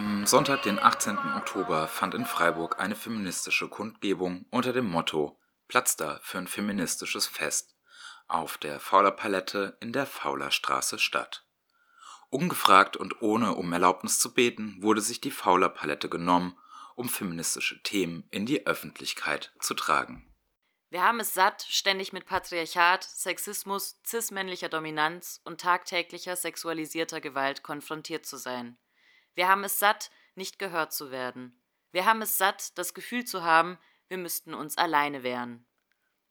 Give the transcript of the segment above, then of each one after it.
Am Sonntag, den 18. Oktober, fand in Freiburg eine feministische Kundgebung unter dem Motto Platz da für ein feministisches Fest auf der Fauler Palette in der Fauler Straße statt. Ungefragt und ohne um Erlaubnis zu beten, wurde sich die Fauler Palette genommen, um feministische Themen in die Öffentlichkeit zu tragen. Wir haben es satt, ständig mit Patriarchat, Sexismus, cis-männlicher Dominanz und tagtäglicher sexualisierter Gewalt konfrontiert zu sein. Wir haben es satt, nicht gehört zu werden. Wir haben es satt, das Gefühl zu haben, wir müssten uns alleine wehren.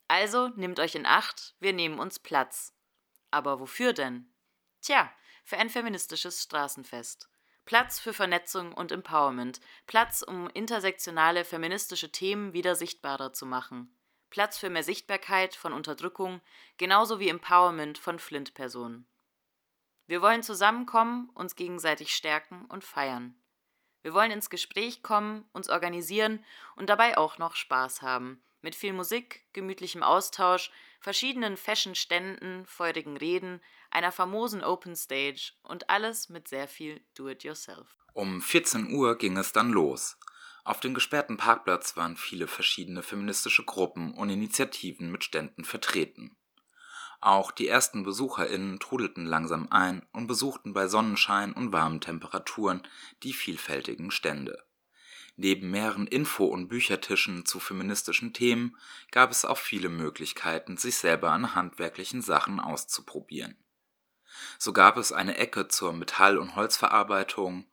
Also nehmt euch in Acht, wir nehmen uns Platz. Aber wofür denn? Tja, für ein feministisches Straßenfest. Platz für Vernetzung und Empowerment, Platz, um intersektionale feministische Themen wieder sichtbarer zu machen. Platz für mehr Sichtbarkeit von Unterdrückung, genauso wie Empowerment von Flint-Personen. Wir wollen zusammenkommen, uns gegenseitig stärken und feiern. Wir wollen ins Gespräch kommen, uns organisieren und dabei auch noch Spaß haben. Mit viel Musik, gemütlichem Austausch, verschiedenen Fashion-Ständen, feurigen Reden, einer famosen Open Stage und alles mit sehr viel Do-it-yourself. Um 14 Uhr ging es dann los. Auf dem gesperrten Parkplatz waren viele verschiedene feministische Gruppen und Initiativen mit Ständen vertreten. Auch die ersten BesucherInnen trudelten langsam ein und besuchten bei Sonnenschein und warmen Temperaturen die vielfältigen Stände. Neben mehreren Info- und Büchertischen zu feministischen Themen gab es auch viele Möglichkeiten, sich selber an handwerklichen Sachen auszuprobieren. So gab es eine Ecke zur Metall- und Holzverarbeitung,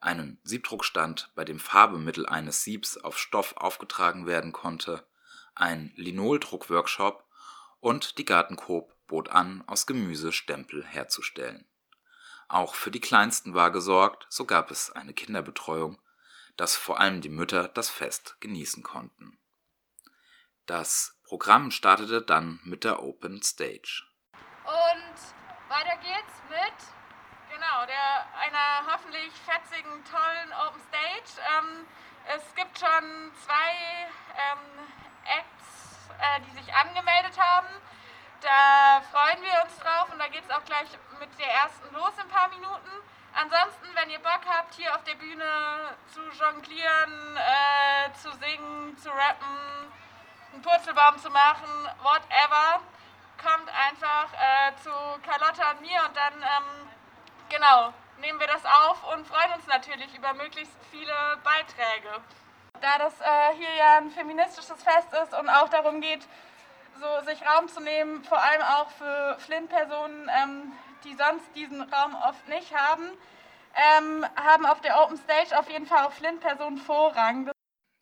einen Siebdruckstand, bei dem Farbemittel eines Siebs auf Stoff aufgetragen werden konnte, ein Linoldruckworkshop und die Gartencoop bot an, aus Gemüse Stempel herzustellen. Auch für die Kleinsten war gesorgt, so gab es eine Kinderbetreuung, dass vor allem die Mütter das Fest genießen konnten. Das Programm startete dann mit der Open Stage. Und weiter geht's mit genau der einer hoffentlich fetzigen, tollen Open Stage. Ähm, es gibt schon zwei ähm, Acts, äh, die sich angemeldet haben. Da freuen wir uns drauf und da geht es auch gleich mit der ersten los in ein paar Minuten. Ansonsten, wenn ihr Bock habt, hier auf der Bühne zu jonglieren, äh, zu singen, zu rappen, einen Purzelbaum zu machen, whatever, kommt einfach äh, zu Carlotta und mir und dann, ähm, genau, nehmen wir das auf und freuen uns natürlich über möglichst viele Beiträge. Da das äh, hier ja ein feministisches Fest ist und auch darum geht, so sich Raum zu nehmen, vor allem auch für Flint-Personen, ähm, die sonst diesen Raum oft nicht haben, ähm, haben auf der Open Stage auf jeden Fall auch Flint-Personen Vorrang.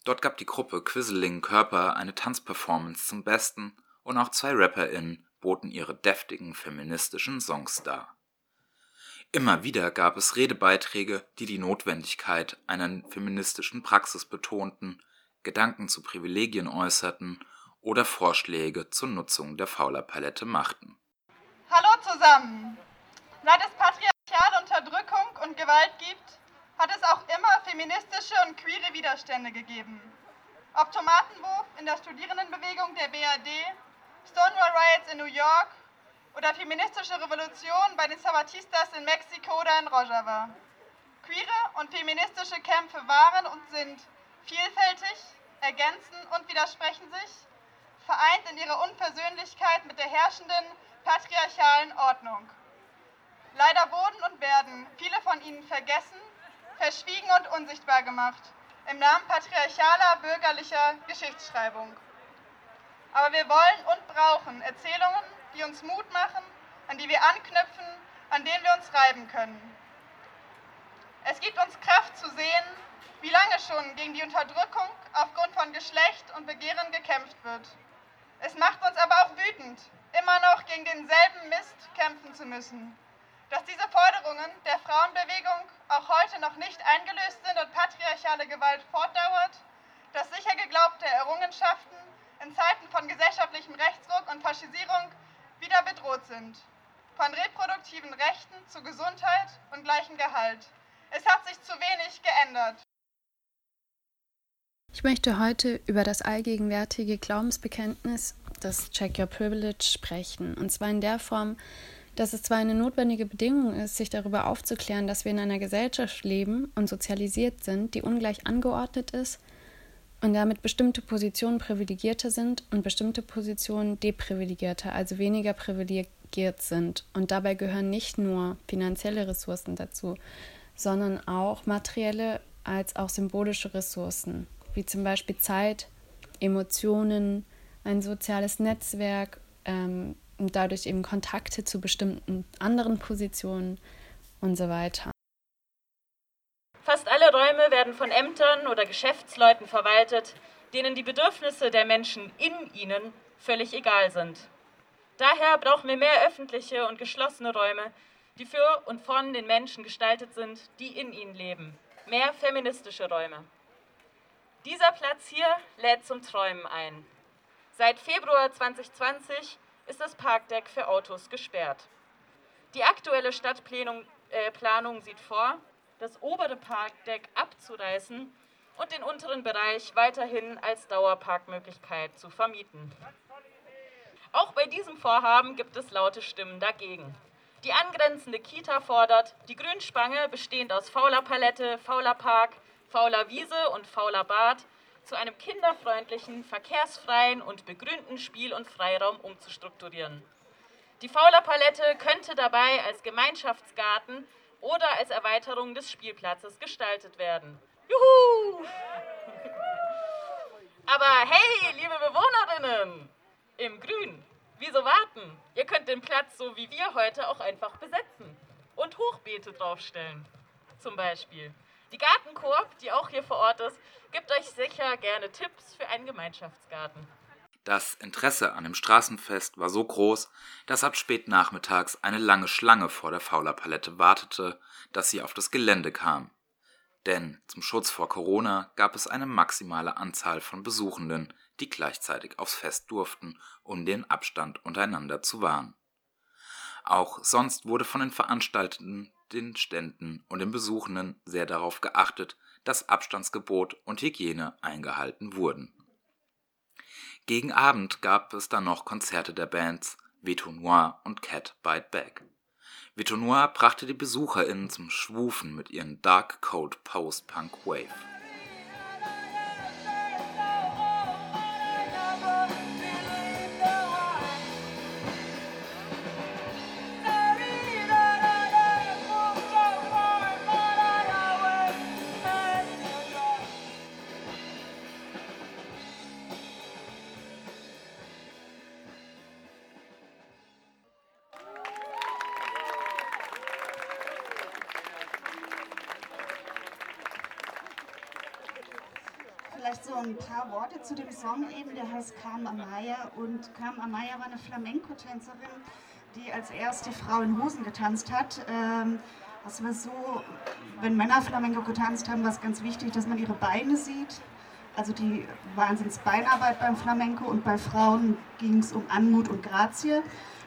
Dort gab die Gruppe Quisseling Körper eine Tanzperformance zum Besten und auch zwei RapperInnen boten ihre deftigen feministischen Songs dar. Immer wieder gab es Redebeiträge, die die Notwendigkeit einer feministischen Praxis betonten, Gedanken zu Privilegien äußerten oder Vorschläge zur Nutzung der Faulerpalette machten. Hallo zusammen! Seit es patriarchale Unterdrückung und Gewalt gibt, hat es auch immer feministische und queere Widerstände gegeben. Ob Tomatenwurf in der Studierendenbewegung der BRD, Stonewall Riots in New York oder feministische Revolution bei den Sabatistas in Mexiko oder in Rojava. Queere und feministische Kämpfe waren und sind vielfältig, ergänzen und widersprechen sich vereint in ihrer Unversöhnlichkeit mit der herrschenden patriarchalen Ordnung. Leider wurden und werden viele von ihnen vergessen, verschwiegen und unsichtbar gemacht im Namen patriarchaler bürgerlicher Geschichtsschreibung. Aber wir wollen und brauchen Erzählungen, die uns Mut machen, an die wir anknüpfen, an denen wir uns reiben können. Es gibt uns Kraft zu sehen, wie lange schon gegen die Unterdrückung aufgrund von Geschlecht und Begehren gekämpft wird. Es macht uns aber auch wütend, immer noch gegen denselben Mist kämpfen zu müssen. Dass diese Forderungen der Frauenbewegung auch heute noch nicht eingelöst sind und patriarchale Gewalt fortdauert, dass sicher geglaubte Errungenschaften in Zeiten von gesellschaftlichem Rechtsruck und Faschisierung wieder bedroht sind. Von reproduktiven Rechten zu Gesundheit und gleichem Gehalt. Es hat sich zu wenig geändert. Ich möchte heute über das allgegenwärtige Glaubensbekenntnis, das Check Your Privilege, sprechen. Und zwar in der Form, dass es zwar eine notwendige Bedingung ist, sich darüber aufzuklären, dass wir in einer Gesellschaft leben und sozialisiert sind, die ungleich angeordnet ist und damit bestimmte Positionen privilegierter sind und bestimmte Positionen deprivilegierter, also weniger privilegiert sind. Und dabei gehören nicht nur finanzielle Ressourcen dazu, sondern auch materielle als auch symbolische Ressourcen, wie zum Beispiel Zeit, Emotionen, ein soziales Netzwerk, ähm, und dadurch eben Kontakte zu bestimmten anderen Positionen und so weiter. Von Ämtern oder Geschäftsleuten verwaltet, denen die Bedürfnisse der Menschen in ihnen völlig egal sind. Daher brauchen wir mehr öffentliche und geschlossene Räume, die für und von den Menschen gestaltet sind, die in ihnen leben. Mehr feministische Räume. Dieser Platz hier lädt zum Träumen ein. Seit Februar 2020 ist das Parkdeck für Autos gesperrt. Die aktuelle Stadtplanung äh, sieht vor, das obere Parkdeck abzureißen und den unteren Bereich weiterhin als Dauerparkmöglichkeit zu vermieten. Auch bei diesem Vorhaben gibt es laute Stimmen dagegen. Die angrenzende Kita fordert, die Grünspange, bestehend aus fauler Palette, fauler Park, fauler Wiese und fauler Bad, zu einem kinderfreundlichen, verkehrsfreien und begrünten Spiel- und Freiraum umzustrukturieren. Die Fauler Palette könnte dabei als Gemeinschaftsgarten oder als Erweiterung des Spielplatzes gestaltet werden. Juhu! Aber hey, liebe Bewohnerinnen, im Grün, wieso warten? Ihr könnt den Platz so wie wir heute auch einfach besetzen und Hochbeete draufstellen, zum Beispiel. Die Gartenkoop, die auch hier vor Ort ist, gibt euch sicher gerne Tipps für einen Gemeinschaftsgarten. Das Interesse an dem Straßenfest war so groß, dass ab spät nachmittags eine lange Schlange vor der Faulerpalette wartete, dass sie auf das Gelände kam. Denn zum Schutz vor Corona gab es eine maximale Anzahl von Besuchenden, die gleichzeitig aufs Fest durften, um den Abstand untereinander zu wahren. Auch sonst wurde von den Veranstaltenden den Ständen und den Besuchenden sehr darauf geachtet, dass Abstandsgebot und Hygiene eingehalten wurden. Gegen Abend gab es dann noch Konzerte der Bands Veto Noir und Cat Bite Back. Veto Noir brachte die BesucherInnen zum Schwufen mit ihren Dark Cold Post-Punk Wave. Vielleicht so ein paar Worte zu dem Song eben, der heißt Carmen Amaya. Und Carmen Amaya war eine Flamenco-Tänzerin, die als erste Frau in Hosen getanzt hat. Ähm, das war so, wenn Männer Flamenco getanzt haben, war es ganz wichtig, dass man ihre Beine sieht. Also die Wahnsinns-Beinarbeit beim Flamenco und bei Frauen ging es um Anmut und Grazie.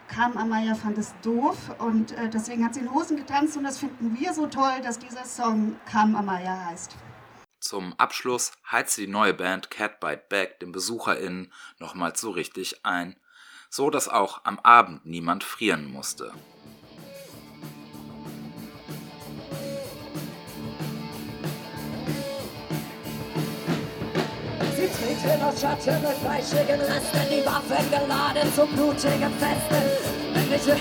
Carmen Amaya fand es doof und äh, deswegen hat sie in Hosen getanzt und das finden wir so toll, dass dieser Song Carmen Amaya heißt. Zum Abschluss heizte die neue Band Cat Bite Back den BesucherInnen nochmals so richtig ein, so dass auch am Abend niemand frieren musste. Sie treten aus Schatten mit fleischigen Resten, die Waffen geladen zum blutigen Festen männliche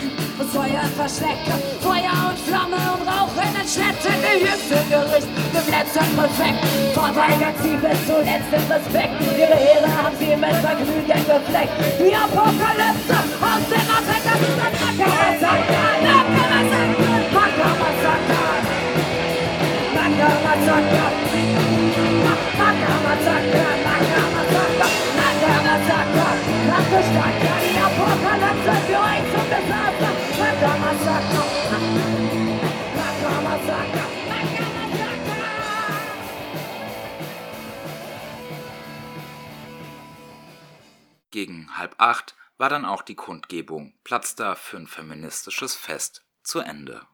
Feuer verstecken. Feuer und Flamme und Rauch in den Städten. Die jüngste Gericht, dem letzten Perfekt. Verweigert sie bis zuletzt den Respekt. Ihre Ehre haben sie mit Vergnügen gefleckt. Gegen halb acht war dann auch die Kundgebung Platz da für ein feministisches Fest zu Ende.